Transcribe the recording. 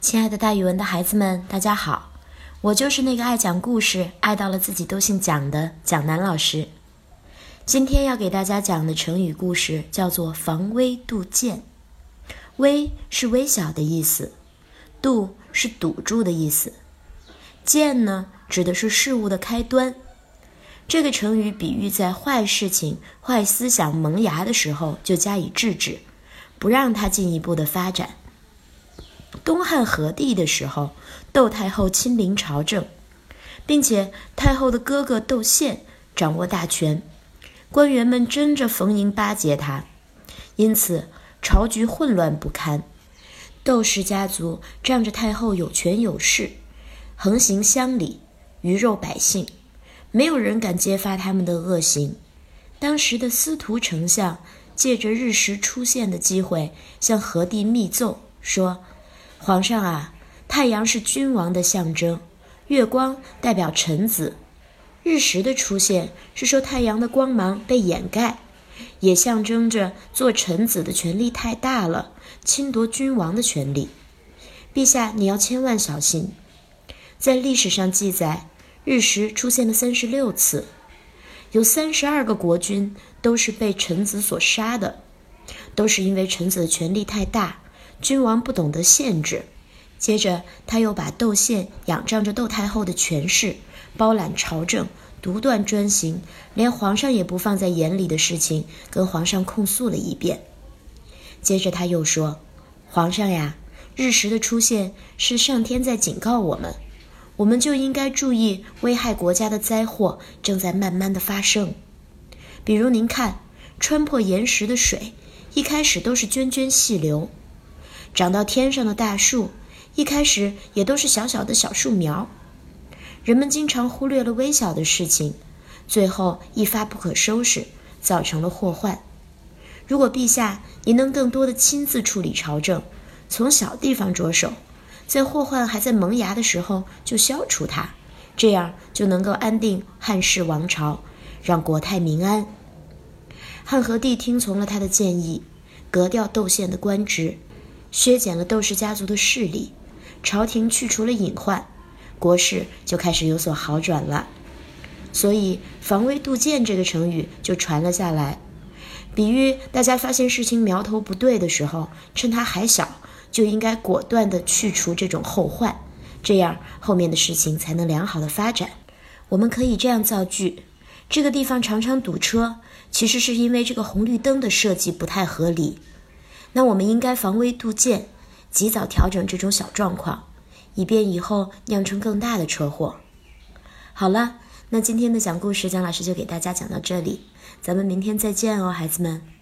亲爱的，大语文的孩子们，大家好！我就是那个爱讲故事、爱到了自己都姓蒋的蒋楠老师。今天要给大家讲的成语故事叫做“防微杜渐”。微是微小的意思，杜是堵住的意思，渐呢指的是事物的开端。这个成语比喻在坏事情、坏思想萌芽的时候就加以制止，不让它进一步的发展。东汉和帝的时候，窦太后亲临朝政，并且太后的哥哥窦宪掌握大权，官员们争着逢迎巴结他，因此朝局混乱不堪。窦氏家族仗着太后有权有势，横行乡里，鱼肉百姓，没有人敢揭发他们的恶行。当时的司徒丞相借着日食出现的机会，向和帝密奏说。皇上啊，太阳是君王的象征，月光代表臣子，日食的出现是说太阳的光芒被掩盖，也象征着做臣子的权力太大了，侵夺君王的权利。陛下，你要千万小心。在历史上记载，日食出现了三十六次，有三十二个国君都是被臣子所杀的，都是因为臣子的权力太大。君王不懂得限制，接着他又把窦宪仰仗着窦太后的权势，包揽朝政，独断专行，连皇上也不放在眼里的事情，跟皇上控诉了一遍。接着他又说：“皇上呀，日食的出现是上天在警告我们，我们就应该注意危害国家的灾祸正在慢慢的发生。比如您看，穿破岩石的水，一开始都是涓涓细流。”长到天上的大树，一开始也都是小小的小树苗。人们经常忽略了微小的事情，最后一发不可收拾，造成了祸患。如果陛下您能更多的亲自处理朝政，从小地方着手，在祸患还在萌芽的时候就消除它，这样就能够安定汉室王朝，让国泰民安。汉和帝听从了他的建议，革掉窦宪的官职。削减了窦氏家族的势力，朝廷去除了隐患，国事就开始有所好转了。所以“防微杜渐”这个成语就传了下来，比喻大家发现事情苗头不对的时候，趁它还小，就应该果断地去除这种后患，这样后面的事情才能良好的发展。我们可以这样造句：这个地方常常堵车，其实是因为这个红绿灯的设计不太合理。那我们应该防微杜渐，及早调整这种小状况，以便以后酿成更大的车祸。好了，那今天的讲故事，蒋老师就给大家讲到这里，咱们明天再见哦，孩子们。